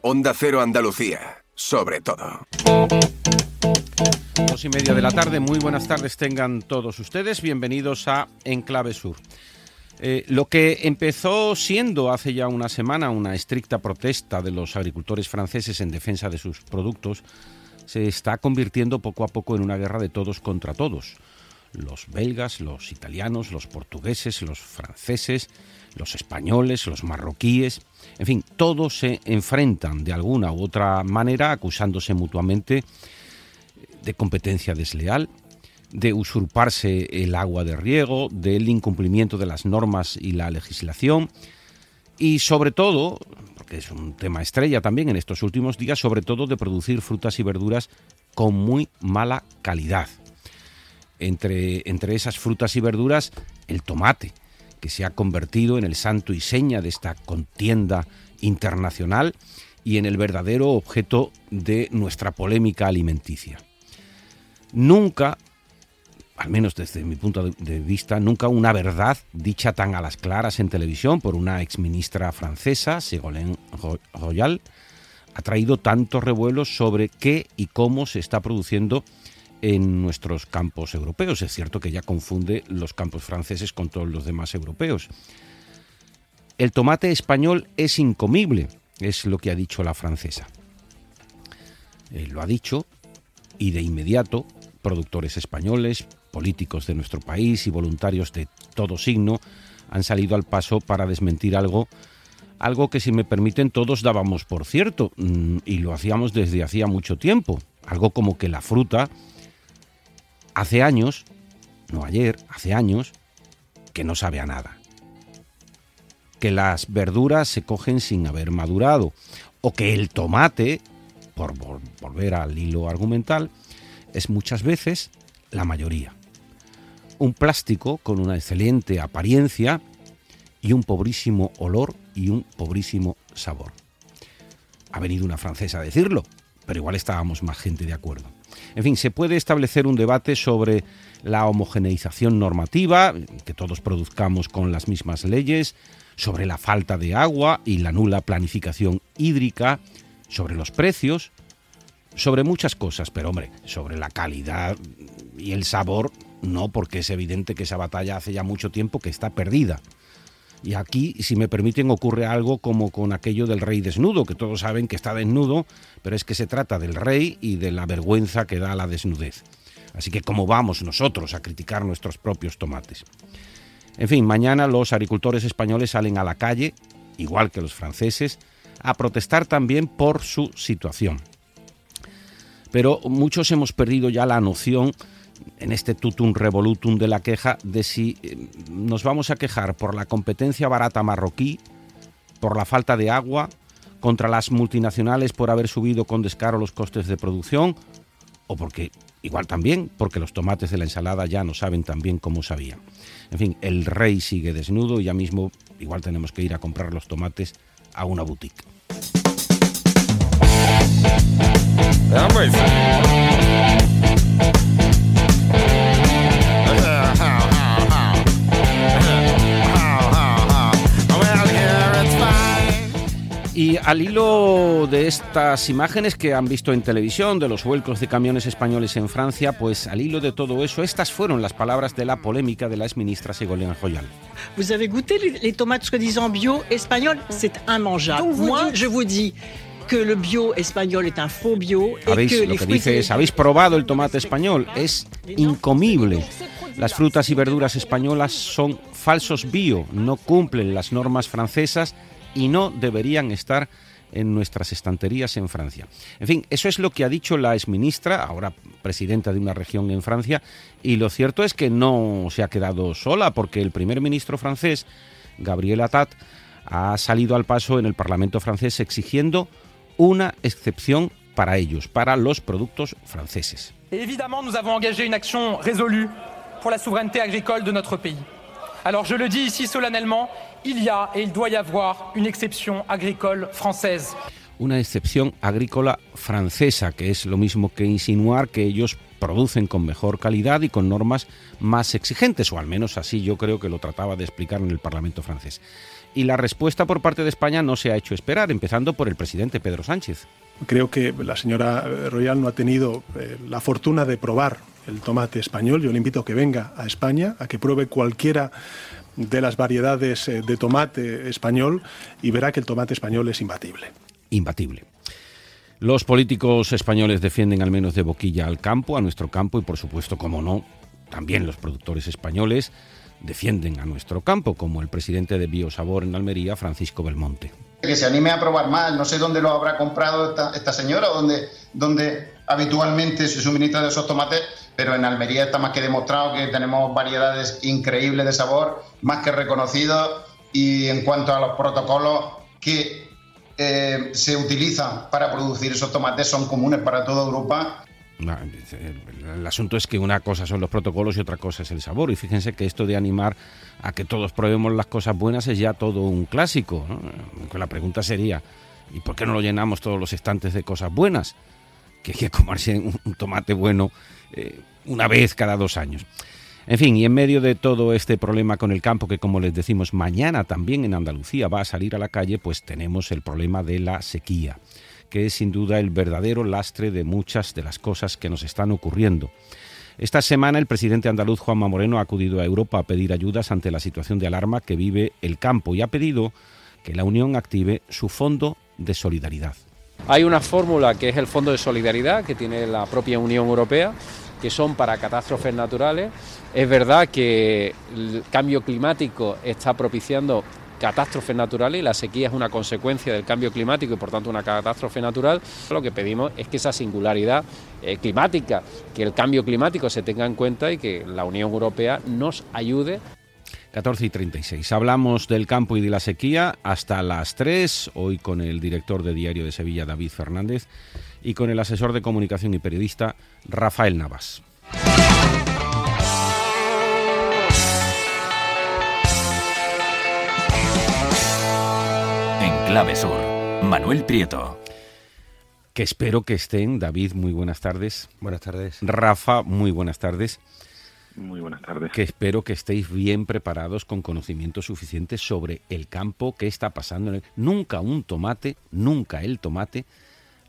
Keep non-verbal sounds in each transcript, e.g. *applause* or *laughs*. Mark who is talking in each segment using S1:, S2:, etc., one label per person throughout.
S1: Onda Cero Andalucía, sobre todo.
S2: Dos y media de la tarde, muy buenas tardes tengan todos ustedes, bienvenidos a Enclave Sur. Eh, lo que empezó siendo hace ya una semana una estricta protesta de los agricultores franceses en defensa de sus productos, se está convirtiendo poco a poco en una guerra de todos contra todos. Los belgas, los italianos, los portugueses, los franceses, los españoles, los marroquíes, en fin, todos se enfrentan de alguna u otra manera acusándose mutuamente de competencia desleal, de usurparse el agua de riego, del incumplimiento de las normas y la legislación y sobre todo, porque es un tema estrella también en estos últimos días, sobre todo de producir frutas y verduras con muy mala calidad. Entre, entre esas frutas y verduras, el tomate, que se ha convertido en el santo y seña de esta contienda internacional y en el verdadero objeto de nuestra polémica alimenticia. Nunca al menos desde mi punto de vista, nunca una verdad dicha tan a las claras en televisión por una exministra francesa, Ségolène Royal, ha traído tantos revuelos sobre qué y cómo se está produciendo en nuestros campos europeos. Es cierto que ya confunde los campos franceses con todos los demás europeos. El tomate español es incomible, es lo que ha dicho la francesa. Eh, lo ha dicho y de inmediato productores españoles, políticos de nuestro país y voluntarios de todo signo han salido al paso para desmentir algo, algo que si me permiten todos dábamos por cierto mm, y lo hacíamos desde hacía mucho tiempo, algo como que la fruta hace años, no ayer, hace años, que no sabe a nada. Que las verduras se cogen sin haber madurado o que el tomate, por volver al hilo argumental, es muchas veces la mayoría un plástico con una excelente apariencia y un pobrísimo olor y un pobrísimo sabor. Ha venido una francesa a decirlo, pero igual estábamos más gente de acuerdo. En fin, se puede establecer un debate sobre la homogeneización normativa, que todos produzcamos con las mismas leyes, sobre la falta de agua y la nula planificación hídrica, sobre los precios, sobre muchas cosas, pero hombre, sobre la calidad y el sabor no, porque es evidente que esa batalla hace ya mucho tiempo que está perdida. Y aquí, si me permiten, ocurre algo como con aquello del rey desnudo, que todos saben que está desnudo, pero es que se trata del rey y de la vergüenza que da la desnudez. Así que, ¿cómo vamos nosotros a criticar nuestros propios tomates? En fin, mañana los agricultores españoles salen a la calle, igual que los franceses, a protestar también por su situación. Pero muchos hemos perdido ya la noción en este tutum revolutum de la queja de si eh, nos vamos a quejar por la competencia barata marroquí, por la falta de agua, contra las multinacionales por haber subido con descaro los costes de producción, o porque, igual también, porque los tomates de la ensalada ya no saben tan bien como sabían. En fin, el rey sigue desnudo y ya mismo igual tenemos que ir a comprar los tomates a una boutique. Y al hilo de estas imágenes que han visto en televisión de los vuelcos de camiones españoles en Francia, pues al hilo de todo eso, estas fueron las palabras de la polémica de la exministra Ségolène Royal.
S3: Vous avez goûté les tomates soi-disant bio espagnoles C'est immangeable. Moi, je vous dis que le bio español est un faux bio.
S2: ¿Habéis, que lo que dice es, ¿habéis probado el tomate español? Es incomible. Las frutas y verduras españolas son falsos bio, no cumplen las normas francesas y no deberían estar en nuestras estanterías en Francia. En fin, eso es lo que ha dicho la exministra, ahora presidenta de una región en Francia, y lo cierto es que no se ha quedado sola, porque el primer ministro francés, Gabriel Attat, ha salido al paso en el Parlamento francés exigiendo una excepción para ellos, para los productos franceses.
S4: Évidemment, nous avons engagé une action résolue pour la souveraineté agricole de notre pays. Alors je le dis ici solennellement, il y a et il doit y avoir une exception agricole française.
S2: Una excepción agrícola francesa, que es lo mismo que insinuar que ellos producen con mejor calidad y con normas más exigentes, o al menos así yo creo que lo trataba de explicar en el Parlamento francés. y la respuesta por parte de España no se ha hecho esperar, empezando por el presidente Pedro Sánchez.
S5: Creo que la señora Royal no ha tenido eh, la fortuna de probar el tomate español. Yo le invito a que venga a España, a que pruebe cualquiera de las variedades eh, de tomate español y verá que el tomate español es imbatible.
S2: Imbatible. Los políticos españoles defienden al menos de boquilla al campo, a nuestro campo y por supuesto, como no, también los productores españoles defienden a nuestro campo, como el presidente de Biosabor en Almería, Francisco Belmonte.
S6: Que se anime a probar más. No sé dónde lo habrá comprado esta, señora o dónde, habitualmente se suministra de esos tomates, pero en Almería está más que demostrado que tenemos variedades increíbles de sabor, más que reconocidos. Y en cuanto a los protocolos que eh, se utilizan para producir esos tomates son comunes para toda Europa
S2: el asunto es que una cosa son los protocolos y otra cosa es el sabor. Y fíjense que esto de animar a que todos probemos las cosas buenas es ya todo un clásico. La pregunta sería, ¿y por qué no lo llenamos todos los estantes de cosas buenas? Que hay que comerse un, tomate bueno eh, una vez cada dos años. En fin, y en medio de todo este problema con el campo, que como les decimos, mañana también en Andalucía va a salir a la calle, pues tenemos el problema de la sequía que es sin duda el verdadero lastre de muchas de las cosas que nos están ocurriendo. Esta semana el presidente andaluz Juanma Moreno ha acudido a Europa a pedir ayudas ante la situación de alarma que vive el campo y ha pedido que la Unión active su fondo de solidaridad.
S7: Hay una fórmula que es el Fondo de Solidaridad que tiene la propia Unión Europea, que son para catástrofes naturales. Es verdad que el cambio climático está propiciando catástrofes naturales y la sequía es una consecuencia del cambio climático y por tanto una catástrofe natural. Lo que pedimos es que esa singularidad eh, climática, que el cambio climático se tenga en cuenta y que la Unión Europea nos ayude
S2: 14 y 36. Hablamos del campo y de la sequía hasta las 3, hoy con el director de Diario de Sevilla, David Fernández, y con el asesor de comunicación y periodista, Rafael Navas.
S8: Clave Sur. Manuel Prieto.
S2: Que espero que estén. David, muy buenas tardes.
S9: Buenas tardes.
S2: Rafa, muy buenas tardes.
S10: Muy buenas tardes.
S2: Que espero que estéis bien preparados con conocimiento suficiente sobre el campo, qué está pasando. Nunca un tomate, nunca el tomate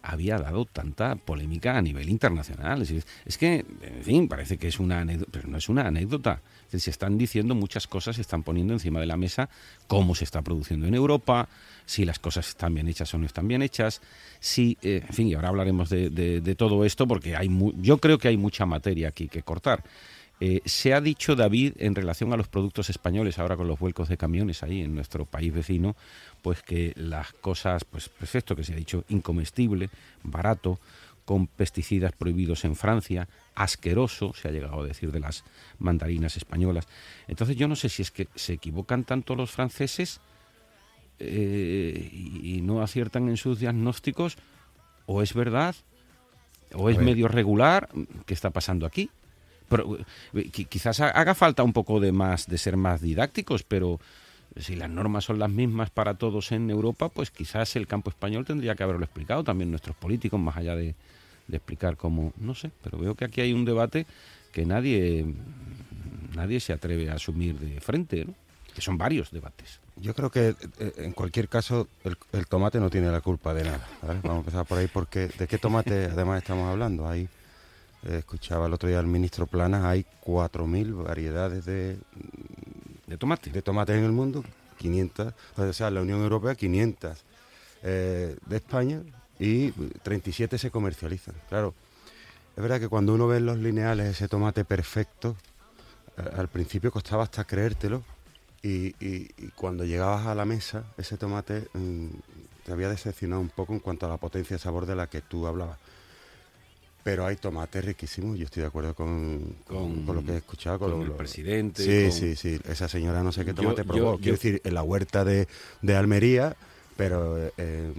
S2: había dado tanta polémica a nivel internacional. Es, que, en fin, parece que es una anécdota, pero no es una anécdota. se están diciendo muchas cosas, se están poniendo encima de la mesa cómo se está produciendo en Europa, si las cosas están bien hechas o no están bien hechas, si, eh, en fin, y ahora hablaremos de, todo esto porque hay yo creo que hay mucha materia aquí que cortar. Eh, se ha dicho, David, en relación a los productos españoles, ahora con los vuelcos de camiones ahí en nuestro país vecino, pues que las cosas, pues perfecto, que se ha dicho incomestible, barato, con pesticidas prohibidos en Francia, asqueroso, se ha llegado a decir de las mandarinas españolas. Entonces yo no sé si es que se equivocan tanto los franceses eh, y, no aciertan en sus diagnósticos, o es verdad, o es medio regular, ¿qué está pasando aquí? Pero, eh, quizás haga falta un poco de más, de ser más didácticos, pero si las normas son las mismas para todos en Europa, pues quizás el campo español tendría que haberlo explicado también nuestros políticos, más allá de, explicar cómo, no sé, pero veo que aquí hay un debate que nadie, nadie se atreve a asumir de frente, que son varios debates.
S9: Yo creo que eh, en cualquier caso el, tomate no tiene la culpa de nada. Vamos a empezar por ahí porque ¿de qué tomate además estamos hablando? Eh, escuchaba el otro día al ministro Planas, hay 4.000 variedades de,
S2: de tomate.
S9: De tomate en el mundo, 500, o sea, la Unión Europea 500 eh, de España y 37 se comercializan. Claro, es verdad que cuando uno ve en los lineales ese tomate perfecto, al principio costaba hasta creértelo y, cuando llegabas a la mesa ese tomate mm, te había decepcionado un poco en cuanto a la potencia de sabor de la que tú hablabas. Pero hay tomates riquísimos, yo estoy de acuerdo con, con, lo que he escuchado.
S2: Con, el presidente.
S9: Sí, sí, sí. Esa señora no sé qué tomate probó. Quiero decir, en la huerta de, Almería, pero eh, eh,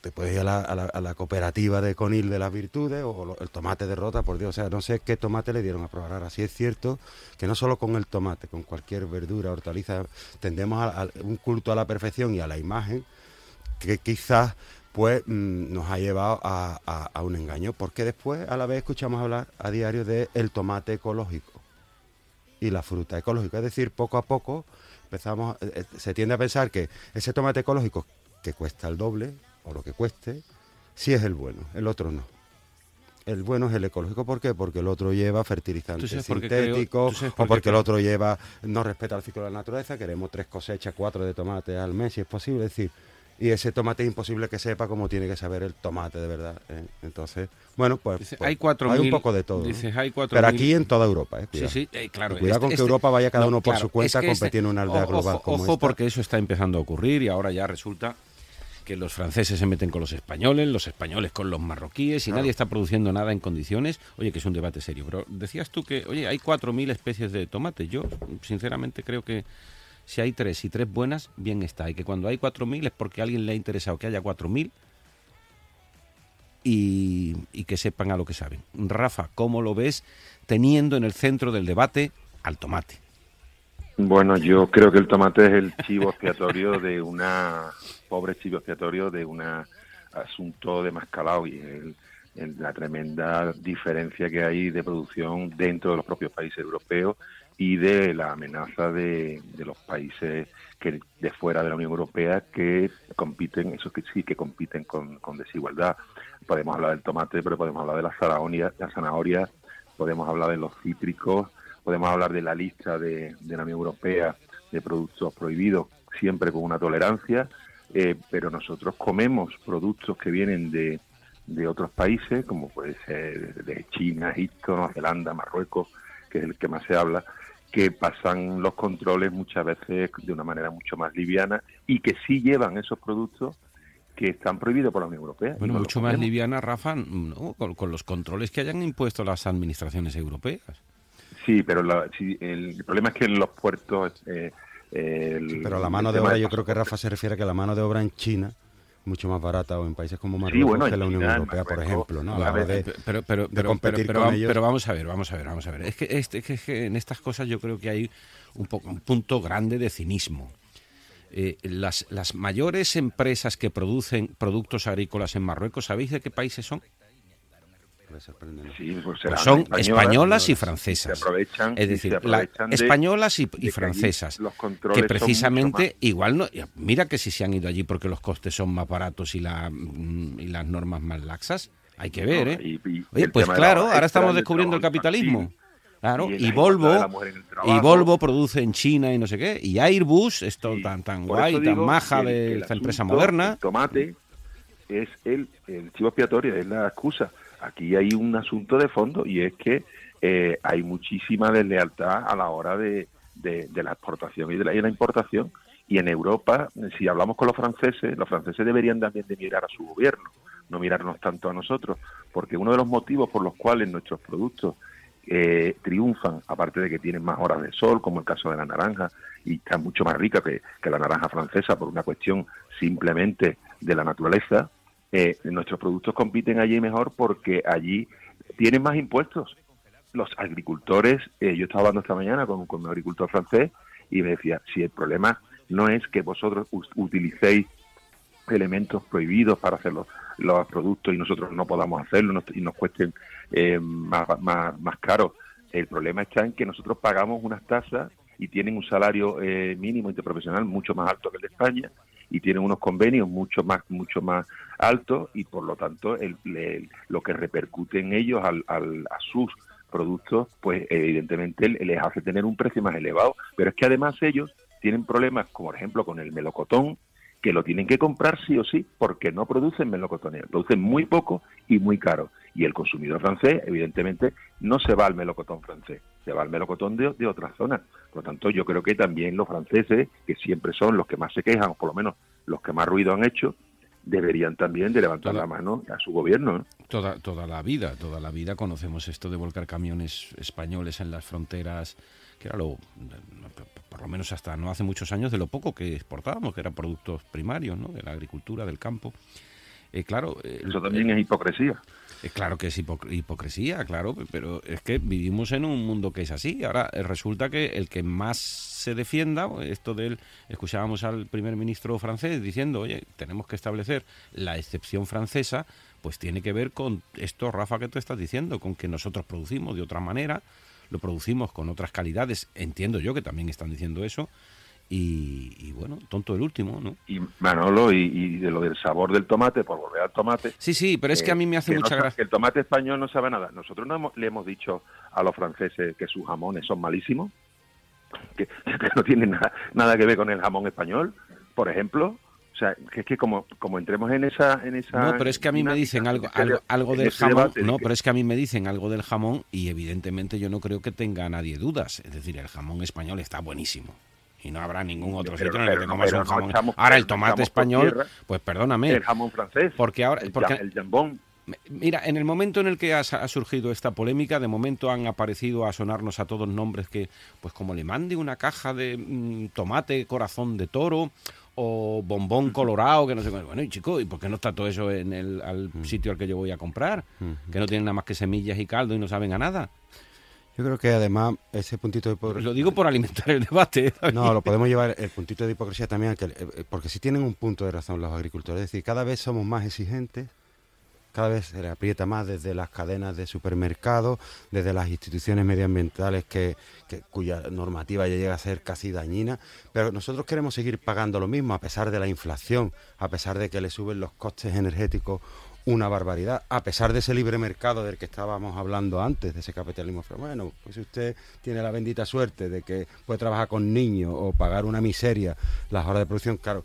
S9: te puedes ir a la, a, la, cooperativa de Conil de las Virtudes o el tomate de Rota, por Dios. O sea, no sé qué tomate le dieron a probar. Ahora sí es cierto que no solo con el tomate, con cualquier verdura, hortaliza, tendemos a un culto a la perfección y a la imagen que quizás pues nos ha llevado a, un engaño, porque después a la vez escuchamos hablar a diario de el tomate ecológico y la fruta ecológica, es decir, poco a poco empezamos, eh, eh, se tiende a pensar que ese tomate ecológico que cuesta el doble o lo que cueste, sí es el bueno, el otro no. El bueno es el ecológico, ¿por qué? Porque el otro lleva fertilizantes sintéticos o porque el otro lleva, no respeta el ciclo de la naturaleza, queremos tres cosechas, cuatro de tomate al mes si es posible, es decir, y ese tomate es imposible que sepa como tiene que saber el tomate de verdad. ¿eh? Entonces, bueno, pues,
S2: pues hay, cuatro
S9: hay un poco de todo.
S2: hay
S9: Pero aquí en toda Europa, ¿eh?
S2: Cuidado. Sí, sí, eh, claro.
S9: cuidado con que este Europa vaya cada uno por su cuenta competiendo en una aldea global como
S2: Ojo, porque eso está empezando a ocurrir y ahora ya resulta que los franceses se meten con los españoles, los españoles con los marroquíes y nadie está produciendo nada en condiciones. Oye, que es un debate serio. Pero decías tú que, oye, hay 4.000 especies de tomate. Yo, sinceramente, creo que si hay tres y tres buenas, bien está. Y que cuando hay 4.000 es porque a alguien le ha interesado que haya 4.000 y, y que sepan a lo que saben. Rafa, ¿cómo lo ves teniendo en el centro del debate al tomate?
S10: Bueno, yo creo que el tomate es el chivo expiatorio de una pobre chivo expiatorio de un asunto de mascalao y la tremenda diferencia que hay de producción dentro de los propios países europeos y de la amenaza de, los países que de fuera de la Unión Europea que compiten, eso que sí que compiten con, desigualdad. Podemos hablar del tomate, pero podemos hablar de la zanahoria, la zanahoria, podemos hablar de los cítricos, podemos hablar de la lista de, de la Unión Europea de productos prohibidos, siempre con una tolerancia, eh, pero nosotros comemos productos que vienen de, de otros países, como puede ser de China, Egipto, Nueva Zelanda, Marruecos, que es el que más se habla, que pasan los controles muchas veces de una manera mucho más liviana y que sí llevan esos productos que están prohibidos por la Unión Europea.
S2: Bueno, mucho más liviana, Rafa, con, los controles que hayan impuesto las administraciones europeas.
S10: Sí, pero el, problema es que en los puertos... Eh,
S9: pero la mano de obra, yo creo que Rafa se refiere a que la mano de obra en China mucho más barata o en países como Marruecos que la Unión Europea, por ejemplo, ¿no?
S2: pero, pero, pero, vamos a ver, vamos a ver, vamos a ver. Es que, este, es que en estas cosas yo creo que hay un, poco, un punto grande de cinismo. Eh, las, las mayores empresas que producen productos agrícolas en Marruecos, ¿sabéis de qué países son?
S10: Pues
S2: pues son españolas y francesas. es decir, españolas y, francesas. que precisamente igual no. Mira que si se han ido allí porque los costes son más baratos y, la, mm, y las normas más laxas. Hay que ver, ¿eh? Oye, pues claro, ahora estamos descubriendo el capitalismo. Claro, y, Volvo y Volvo produce en China y no sé qué, y Airbus, esto tan tan guay, tan maja de esta empresa moderna.
S10: El tomate es el, el chivo expiatorio, es la excusa aquí hay un asunto de fondo y es que eh, hay muchísima deslealtad a la hora de, la exportación y de la, importación. Y en Europa, si hablamos con los franceses, los franceses deberían también de mirar a su gobierno, no mirarnos tanto a nosotros, porque uno de los motivos por los cuales nuestros productos eh, triunfan, aparte de que tienen más horas de sol, como el caso de la naranja, y está mucho más rica que la naranja francesa por una cuestión simplemente de la naturaleza, eh, nuestros productos compiten allí mejor porque allí tienen más impuestos. Los agricultores, eh, yo estaba hablando esta mañana con, con un agricultor francés y me decía, si el problema no es que vosotros utilicéis elementos prohibidos para hacer los, productos y nosotros no podamos hacerlo y nos cuesten eh, más, más, más caro. El problema está en que nosotros pagamos unas tasas y tienen un salario eh, mínimo interprofesional mucho más alto que el de España y tienen unos convenios mucho más mucho más altos y por lo tanto el, lo que repercute en ellos al, al, a sus productos pues evidentemente les hace tener un precio más elevado pero es que además ellos tienen problemas como por ejemplo con el melocotón que lo tienen que comprar sí o sí porque no producen melocotones, producen muy poco y muy caro. Y el consumidor francés, evidentemente, no se va al melocotón francés, se va al melocotón de, de otras zonas. Por lo tanto, yo creo que también los franceses, que siempre son los que más se quejan, o por lo menos los que más ruido han hecho, deberían también de levantar la mano a su gobierno.
S2: Toda, toda la vida, toda la vida conocemos esto de volcar camiones españoles en las fronteras, que era lo, por lo menos hasta no hace muchos años, de lo poco que exportábamos, que eran productos primarios, ¿no? de la agricultura, del campo. Eh, claro,
S10: eh, Eso también es hipocresía.
S2: Eh, claro que es hipocresía, claro, pero es que vivimos en un mundo que es así. Ahora resulta que el que más se defienda, esto del, escuchábamos al primer ministro francés diciendo, oye, tenemos que establecer la excepción francesa, pues tiene que ver con esto, Rafa, que tú estás diciendo, con que nosotros producimos de otra manera, lo producimos con otras calidades, entiendo yo que también están diciendo eso, y, bueno, tonto el último, ¿no?
S10: Y Manolo, y, de lo del sabor del tomate, por volver al tomate.
S2: Sí, sí, pero es que a mí me hace mucha gracia.
S10: El tomate español no sabe nada. Nosotros no le hemos dicho a los franceses que sus jamones son malísimos, *laughs* que, no tienen nada, nada que ver con el jamón español, por ejemplo. O sea, que es que como, como entremos en esa, en esa...
S2: No, pero es que a mí me dicen algo, algo, algo del jamón... No, pero es que a mí me dicen algo del jamón y evidentemente yo no creo que tenga nadie dudas. Es decir, el jamón español está buenísimo y no habrá ningún otro sitio en el que comas un jamón. ahora el tomate español, pues perdóname.
S10: El jamón francés.
S2: Porque ahora
S10: el,
S2: porque,
S10: el jambón.
S2: Mira, en el momento en el que ha, surgido esta polémica, de momento han aparecido a sonarnos a todos nombres que, pues como le mande una caja de mm, tomate corazón de toro o bombón colorado, que no sé Bueno, y chico, ¿y por qué no está todo eso en el al sitio al que yo voy a comprar? Que no tienen nada más que semillas y caldo y no saben a nada.
S9: Yo creo que además ese puntito de hipocresía...
S2: Lo digo por alimentar el debate. *laughs*
S9: No, lo podemos llevar el puntito de hipocresía también, eh, porque sí tienen un punto de razón los agricultores. Es decir, cada vez somos más exigentes, cada vez se le aprieta más desde las cadenas de supermercados, desde las instituciones medioambientales que, cuya normativa ya llega a ser casi dañina, pero nosotros queremos seguir pagando lo mismo a pesar de la inflación, a pesar de que le suben los costes energéticos una barbaridad, a pesar de ese libre mercado del que estábamos hablando antes, de ese capitalismo. Bueno, pues si usted tiene la bendita suerte de que puede trabajar con niños o pagar una miseria las horas de producción, claro,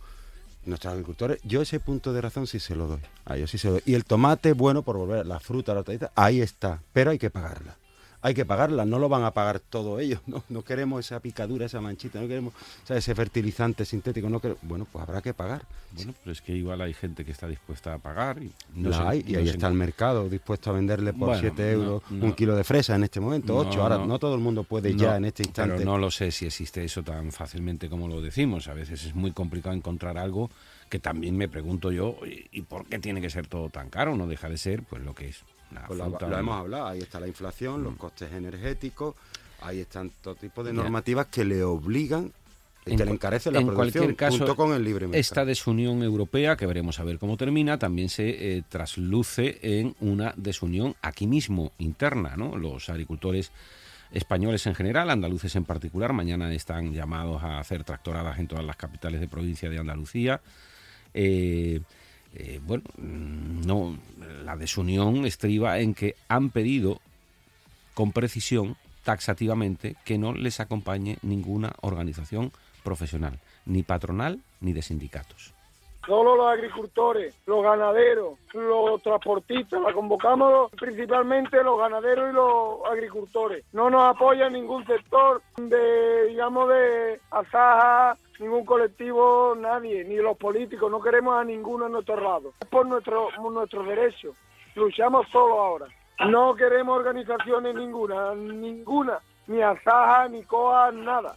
S9: nuestros agricultores, yo ese punto de razón sí se lo doy. A ellos sí se lo doy. Y el tomate, bueno, por volver, la fruta, la hortaliza, ahí está, pero hay que pagarla hay que pagarla, no lo van a pagar todo ellos, no, no queremos esa picadura, esa manchita, no queremos ese fertilizante sintético, no bueno, pues habrá que pagar.
S2: Bueno, pero es que igual hay gente que está dispuesta a pagar. Y,
S9: no hay, y ahí está el mercado dispuesto a venderle por 7 euros un kilo de fresa en este momento, 8, ahora no todo el mundo puede ya en este instante.
S2: Pero no lo sé si existe eso tan fácilmente como lo decimos, a veces es muy complicado encontrar algo que también me pregunto yo, ¿y por qué tiene que ser todo tan caro? No deja de ser pues lo que es.
S9: Pues lo, hemos hablado, ahí está la inflación, los mm. costes energéticos, ahí están todo tipo de normativas que le obligan y que le encarecen la en cualquier caso, junto con el libre mercado.
S2: Esta desunión europea, que veremos a ver cómo termina, también se eh, trasluce en una desunión aquí mismo, interna, ¿no? Los agricultores españoles en general, andaluces en particular, mañana están llamados a hacer tractoradas en todas las capitales de provincia de Andalucía. Eh, eh, bueno, no, la desunión estriba en que han pedido con precisión, taxativamente, que no les acompañe ninguna organización profesional, ni patronal ni de sindicatos.
S11: Solo los agricultores, los ganaderos, los transportistas, la convocamos principalmente los ganaderos y los agricultores. No nos apoya ningún sector de, digamos, de asaja, ningún colectivo, nadie, ni los políticos, no queremos a ninguno en nuestro lado. Es por nuestro, nuestro derecho. Luchamos solo ahora. No queremos organizaciones ninguna, ninguna, ni Asaja, ni COA, nada.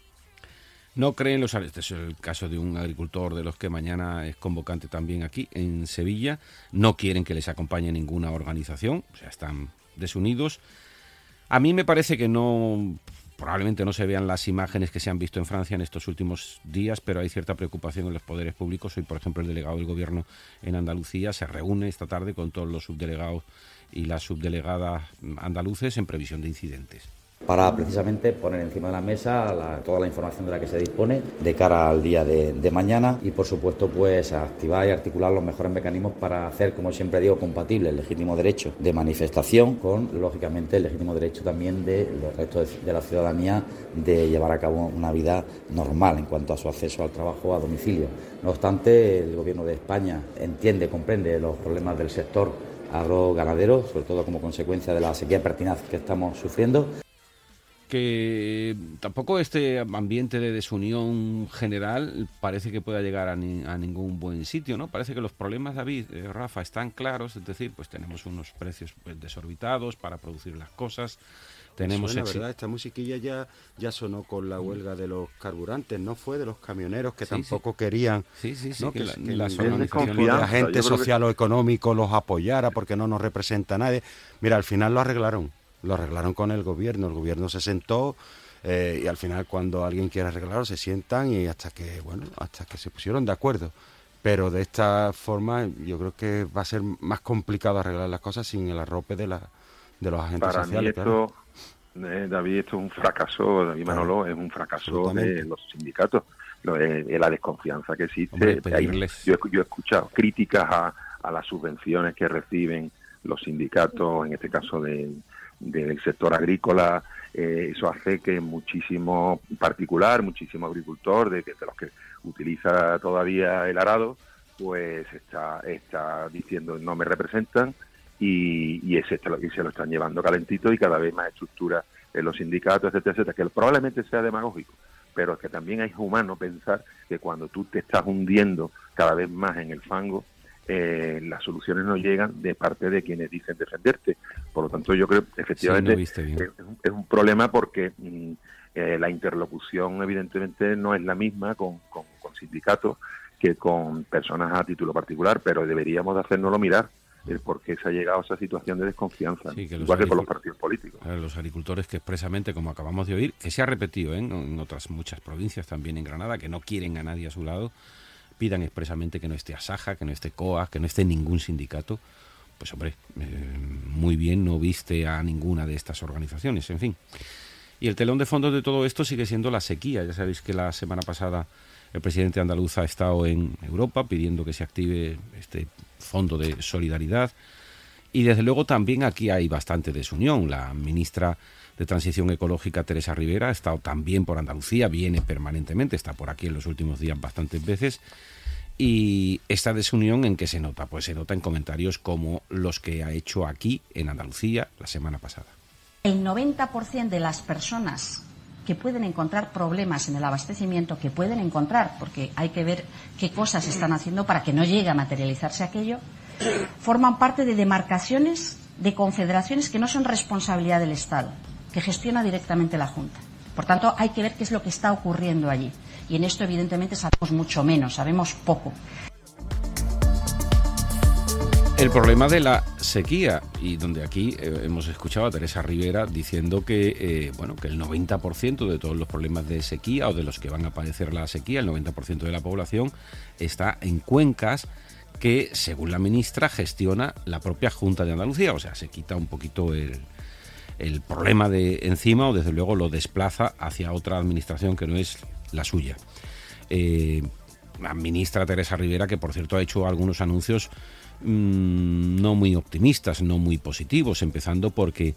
S2: No creen los este es el caso de un agricultor de los que mañana es convocante también aquí en Sevilla. No quieren que les acompañe ninguna organización, o sea, están desunidos. A mí me parece que no probablemente no se vean las imágenes que se han visto en Francia en estos últimos días, pero hay cierta preocupación en los poderes públicos. Hoy, por ejemplo, el delegado del gobierno en Andalucía se reúne esta tarde con todos los subdelegados y las subdelegadas andaluces en previsión de incidentes
S12: para precisamente poner encima de la mesa toda la información de la que se dispone de cara al día de, mañana y por supuesto pues activar y articular los mejores mecanismos para hacer, como siempre digo, compatible el legítimo derecho de manifestación con lógicamente el legítimo derecho también de los restos de, la ciudadanía de llevar a cabo una vida normal en cuanto a su acceso al trabajo a domicilio. No obstante, el Gobierno de España entiende, comprende los problemas del sector agro-ganadero, sobre todo como consecuencia de la sequía pertinaz que estamos sufriendo
S2: que tampoco este ambiente de desunión general parece que pueda llegar a, ningún buen sitio, ¿no? Parece que los problemas, David, eh, Rafa, están claros, es decir, pues tenemos unos precios pues, desorbitados para producir las cosas, tenemos
S9: Suena, verdad, esta musiquilla ya, ya sonó con la huelga de los carburantes, no fue de los camioneros que tampoco querían
S2: sí, sí, que,
S9: la, la, gente social o económico los apoyara porque no nos representa nadie. Mira, al final lo arreglaron lo arreglaron con el gobierno. El gobierno se sentó eh, y al final cuando alguien quiere arreglarlo se sientan y hasta que, bueno, hasta que se pusieron de acuerdo. Pero de esta forma yo creo que va a ser más complicado arreglar las cosas sin el arrope de, la, de los agentes
S10: Para
S9: sociales.
S10: Mí esto, eh, David, esto es un fracaso, David Manolo, es un fracaso de los sindicatos. eh, la desconfianza que existe. yo, he escuchado críticas a, las subvenciones que reciben los sindicatos, en este caso del sector agrícola, eh, eso hace que muchísimo particular, muchísimo agricultor, de, de los que utiliza todavía el arado, pues está, está diciendo no me representan y, y lo que se lo están llevando calentito y cada vez más estructura en los sindicatos, etcétera, etcétera, que probablemente sea demagógico, pero es que también es humano pensar que cuando tú te estás hundiendo cada vez más en el fango, eh, las soluciones no llegan de parte de quienes dicen defenderte. Por lo tanto, yo creo efectivamente es, es, un problema porque mm, eh, la interlocución evidentemente no es la misma con, con, con sindicatos que con personas a título particular, pero deberíamos de hacérnoslo mirar el por qué se ha llegado a esa situación de desconfianza, igual que con los partidos políticos.
S2: Los agricultores que expresamente, como acabamos de oír, que se ha repetido ¿eh? en otras muchas provincias, también en Granada, que no quieren a nadie a su lado, pidan expresamente que no esté Asaja, que no esté COA, que no esté ningún sindicato, pues hombre, eh, muy bien, no viste a ninguna de estas organizaciones, en fin. Y el telón de fondo de todo esto sigue siendo la sequía. Ya sabéis que la semana pasada el presidente andaluz ha estado en Europa pidiendo que se active este fondo de solidaridad. Y desde luego también aquí hay bastante desunión. La ministra de Transición Ecológica, Teresa Rivera, ha estado también por Andalucía, viene permanentemente, está por aquí en los últimos días bastantes veces. Y esta desunión en qué se nota? Pues se nota en comentarios como los que ha hecho aquí en Andalucía la semana pasada.
S13: El 90% de las personas que pueden encontrar problemas en el abastecimiento, que pueden encontrar, porque hay que ver qué cosas están haciendo para que no llegue a materializarse aquello, forman parte de demarcaciones de confederaciones que no son responsabilidad del Estado, que gestiona directamente la Junta. Por tanto, hay que ver qué es lo que está ocurriendo allí. Y en esto, evidentemente, sabemos mucho menos, sabemos poco.
S2: El problema de la sequía, y donde aquí eh, hemos escuchado a Teresa Rivera diciendo que, eh, bueno, que el 90% de todos los problemas de sequía o de los que van a padecer la sequía, el 90% de la población, está en cuencas que, según la ministra, gestiona la propia Junta de Andalucía. O sea, se quita un poquito el, problema de encima o, desde luego, lo desplaza hacia otra administración que no es la suya. Eh, la ministra Teresa Rivera, que por cierto ha hecho algunos anuncios Mm, no muy optimistas, no muy positivos, empezando porque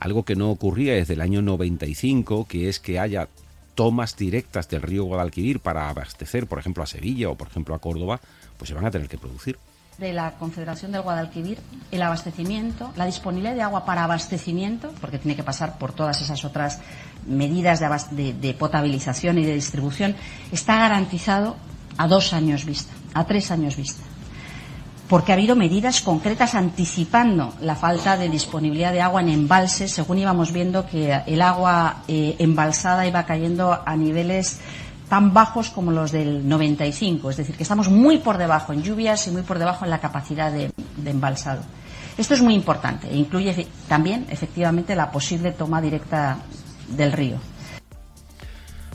S2: algo que no ocurría desde el año 95, que es que haya tomas directas del río Guadalquivir para abastecer, por ejemplo, a Sevilla o, por ejemplo, a Córdoba, pues se van a tener que producir.
S13: De la Confederación del Guadalquivir, el abastecimiento, la disponibilidad de agua para abastecimiento, porque tiene que pasar por todas esas otras medidas de potabilización y de distribución, está garantizado a dos años vista, a tres años vista. Porque ha habido medidas concretas anticipando la falta de disponibilidad de agua en embalses, según íbamos viendo que el agua eh, embalsada iba cayendo a niveles tan bajos como los del 95, es decir, que estamos muy por debajo en lluvias y muy por debajo en la capacidad de, embalsado. Esto es muy importante e incluye también, efectivamente, la posible toma directa del río.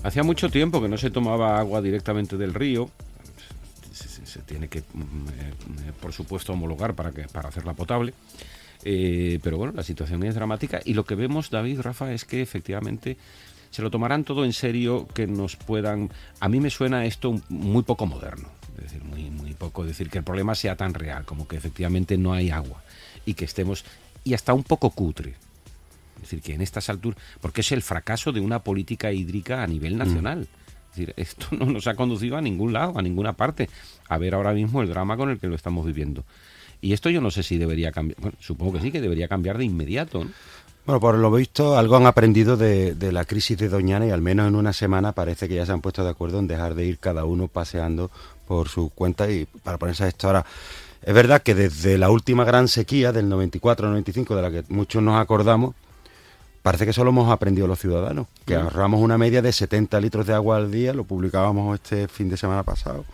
S2: Hacía mucho tiempo que no se tomaba agua directamente del río se tiene que, mm, eh, por supuesto, homologar para, que, para hacerla potable. Eh, pero bueno, la situación es dramática y lo que vemos, David, Rafa, es que efectivamente se lo tomarán todo en serio, que nos puedan... A mí me suena esto muy poco moderno, es decir, muy, muy poco, decir, que el problema sea tan real, como que efectivamente no hay agua y que estemos... y hasta un poco cutre. Es decir, que en estas alturas, porque es el fracaso de una política hídrica a nivel mm. nacional. Es decir, esto *laughs* no nos ha conducido a ningún lado, a ninguna parte. A ver ahora mismo el drama con el que lo estamos viviendo. Y esto yo no sé si debería cambiar. Bueno, supongo que sí, que debería cambiar de inmediato.
S9: Bueno, por lo visto, algo han aprendido de, la crisis de Doñana y al menos en una semana parece que ya se han puesto de acuerdo en dejar de ir cada uno paseando por su cuenta y para ponerse a esto ahora. Es verdad que desde la última gran sequía del 94-95, de la que muchos nos acordamos, parece que solo hemos aprendido los ciudadanos, que ahorramos una media de 70 litros de agua al día, lo publicábamos este fin de semana pasado.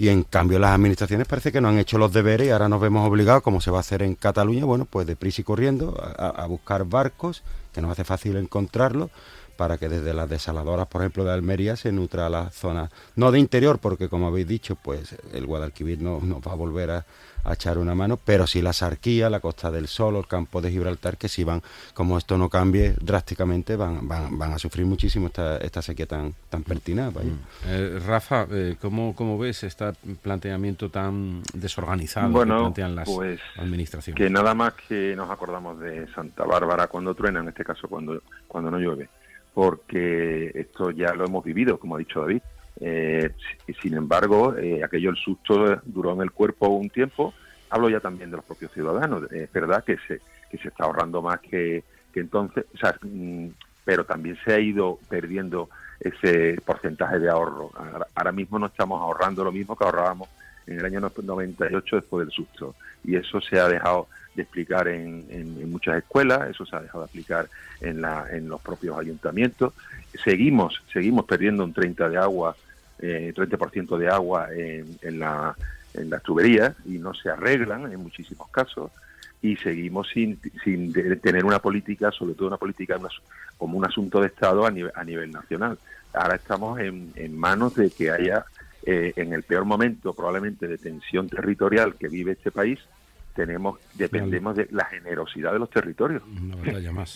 S9: Y en cambio las administraciones parece que no han hecho los deberes y ahora nos vemos obligados, como se va a hacer en Cataluña, bueno, pues deprisa y corriendo a, buscar barcos, que nos hace fácil encontrarlos, para que desde las desaladoras, por ejemplo, de Almería se nutra la zona, no de interior, porque como habéis dicho, pues el Guadalquivir no, no va a volver a, a echar una mano, pero sí la Sarquía, la Costa del Sol, el campo de Gibraltar, que si van, como esto no cambie drásticamente, van, van, van a sufrir muchísimo esta, esta sequía tan, tan pertinaz.
S2: Mm. Eh, Rafa, eh, ¿cómo, ¿cómo, ves este planteamiento tan desorganizado
S10: bueno,
S2: que plantean las
S10: pues,
S2: administraciones?
S10: Que nada más que nos acordamos de Santa Bárbara cuando truena, en este caso cuando, cuando no llueve, porque esto ya lo hemos vivido, como ha dicho David. Eh, sin embargo, eh, aquello el susto duró en el cuerpo un tiempo. Hablo ya también de los propios ciudadanos. Es verdad que se, que se está ahorrando más que, que entonces, o sea, mm, pero también se ha ido perdiendo ese porcentaje de ahorro. Ahora mismo no estamos ahorrando lo mismo que ahorrábamos en el año 98 después del susto. Y eso se ha dejado de explicar en, en, muchas escuelas, eso se ha dejado de aplicar en, la, en los propios ayuntamientos. Seguimos, seguimos perdiendo un 30 de agua, eh, 30% de agua en, en, la, en las tuberías y no se arreglan en muchísimos casos y seguimos sin, sin tener una política, sobre todo una política como un asunto de Estado a nivel, a nivel nacional. Ahora estamos en, en manos de que haya, eh, en el peor momento probablemente de tensión territorial que vive este país, tenemos dependemos de la generosidad de los territorios.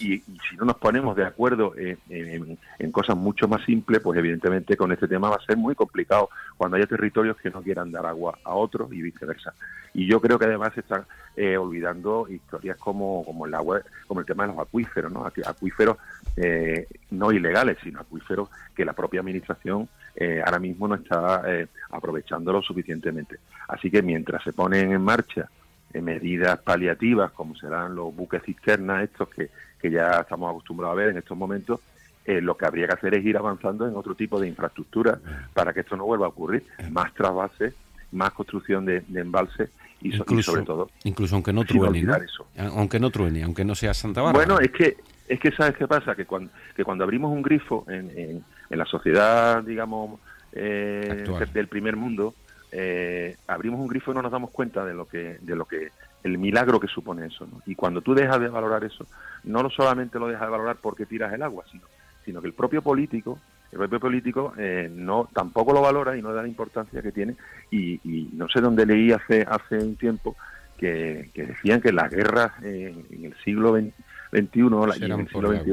S10: Y, si no nos ponemos de acuerdo en, cosas mucho más simples, pues evidentemente con este tema va a ser muy complicado cuando haya territorios que no quieran dar agua a otros y viceversa. Y yo creo que además se están eh, olvidando historias como, como el agua, como el tema de los acuíferos, ¿no? Acuíferos eh, no ilegales, sino acuíferos que la propia administración eh, ahora mismo no está aprovechándolo suficientemente. Así que mientras se ponen en marcha medidas paliativas, como serán los buques cisternas estos que, que ya estamos acostumbrados a ver en estos momentos, eh, lo que habría que hacer es ir avanzando en otro tipo de infraestructura para que esto no vuelva a ocurrir. Más trasvases, más construcción de, de embalses y, sobre todo...
S2: Incluso aunque no truene, Aunque no truene, aunque no sea Santa Bárbara.
S10: Bueno, es que, es que ¿sabes qué pasa? Que cuando, que cuando abrimos un grifo en, en, en la sociedad, digamos, eh, del primer mundo, eh, abrimos un grifo y no nos damos cuenta de lo que, de lo que, el milagro que supone eso. Y cuando tú dejas de valorar eso, no solamente lo dejas de valorar porque tiras el agua, sino, sino que el propio político, el propio político eh, no tampoco lo valora y no da la importancia que tiene. Y, no sé dónde leí hace hace un tiempo que, decían que las guerras en el siglo XXI y en el siglo XXI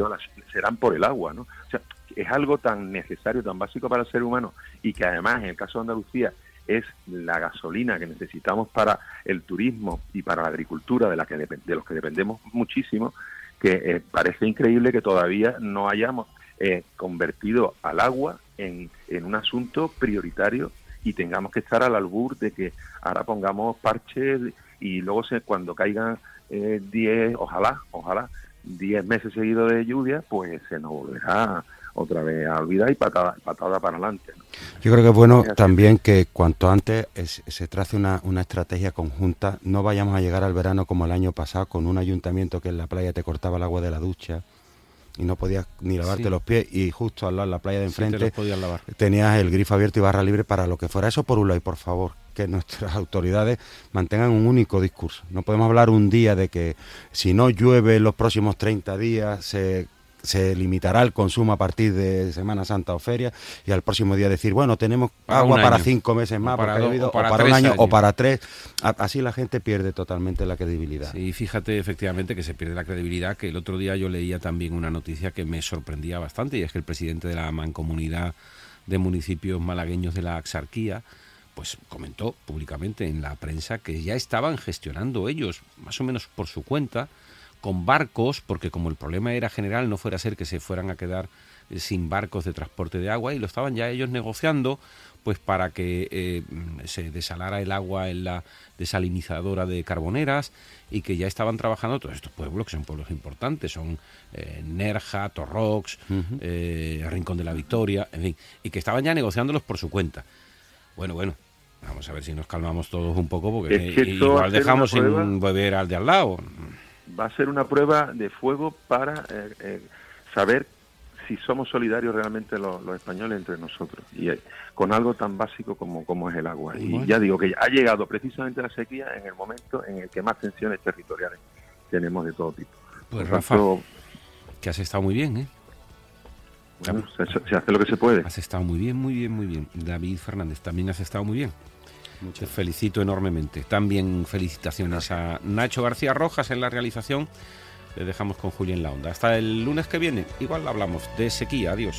S10: serán por el agua, ¿no? O sea, es algo tan necesario, tan básico para el ser humano y que además en el caso de Andalucía es la gasolina que necesitamos para el turismo y para la agricultura, de, la que de los que dependemos muchísimo, que eh, parece increíble que todavía no hayamos eh, convertido al agua en, en un asunto prioritario y tengamos que estar al albur de que ahora pongamos parches y luego se, cuando caigan 10, eh, ojalá, ojalá, 10 meses seguidos de lluvia, pues se nos volverá otra vez a olvidar y patada, patada para adelante.
S9: Yo creo que es bueno también que cuanto antes se trace una, una, estrategia conjunta, no vayamos a llegar al verano como el año pasado con un ayuntamiento que en la playa te cortaba el agua de la ducha y no podías ni lavarte los pies y justo al lado de la playa de enfrente tenías el grifo abierto y barra libre para lo que fuera. Eso por un lado y por favor que nuestras *laughs* autoridades mantengan un único discurso. No podemos hablar un día de que si no llueve en los próximos 30 días se se limitará el consumo a partir de Semana Santa o feria y al próximo día decir, bueno, tenemos agua para cinco meses más, para, o para, un año o para tres. Así la gente pierde totalmente la credibilidad.
S2: Sí, fíjate efectivamente que se pierde la credibilidad, que el otro día yo leía también una noticia que me sorprendía bastante y es que el presidente de la mancomunidad de municipios malagueños de la Axarquía, pues comentó públicamente en la prensa que ya estaban gestionando ellos, más o menos por su cuenta, con barcos, porque como el problema era general, no fuera a ser que se fueran a quedar eh, sin barcos de transporte de agua y lo estaban ya ellos negociando pues para que eh, se desalara el agua en la desalinizadora de carboneras y que ya estaban trabajando todos estos pueblos que son pueblos importantes son eh, Nerja, Torrox, Rincón de la Victoria, en fin, y que estaban ya negociándolos por su cuenta. Bueno, bueno, vamos a ver si nos calmamos todos un poco porque igual dejamos sin beber al de al lado
S10: va a ser una prueba de fuego para eh, eh, saber si somos solidarios realmente los, españoles entre nosotros y eh, con algo tan básico como, como es el agua. Y ya digo que ha llegado precisamente la sequía en el momento en el que más tensiones territoriales tenemos de todo tipo.
S2: Pues Rafa, que has estado muy bien, ¿eh?
S10: se, hace lo que se puede.
S2: Has estado muy bien, muy bien, muy bien. David Fernández, también has estado muy bien. Te felicito enormemente. También felicitaciones a Nacho García Rojas en la realización. Le dejamos con Julián la onda. Hasta el lunes que viene. Igual hablamos de sequía. Adiós.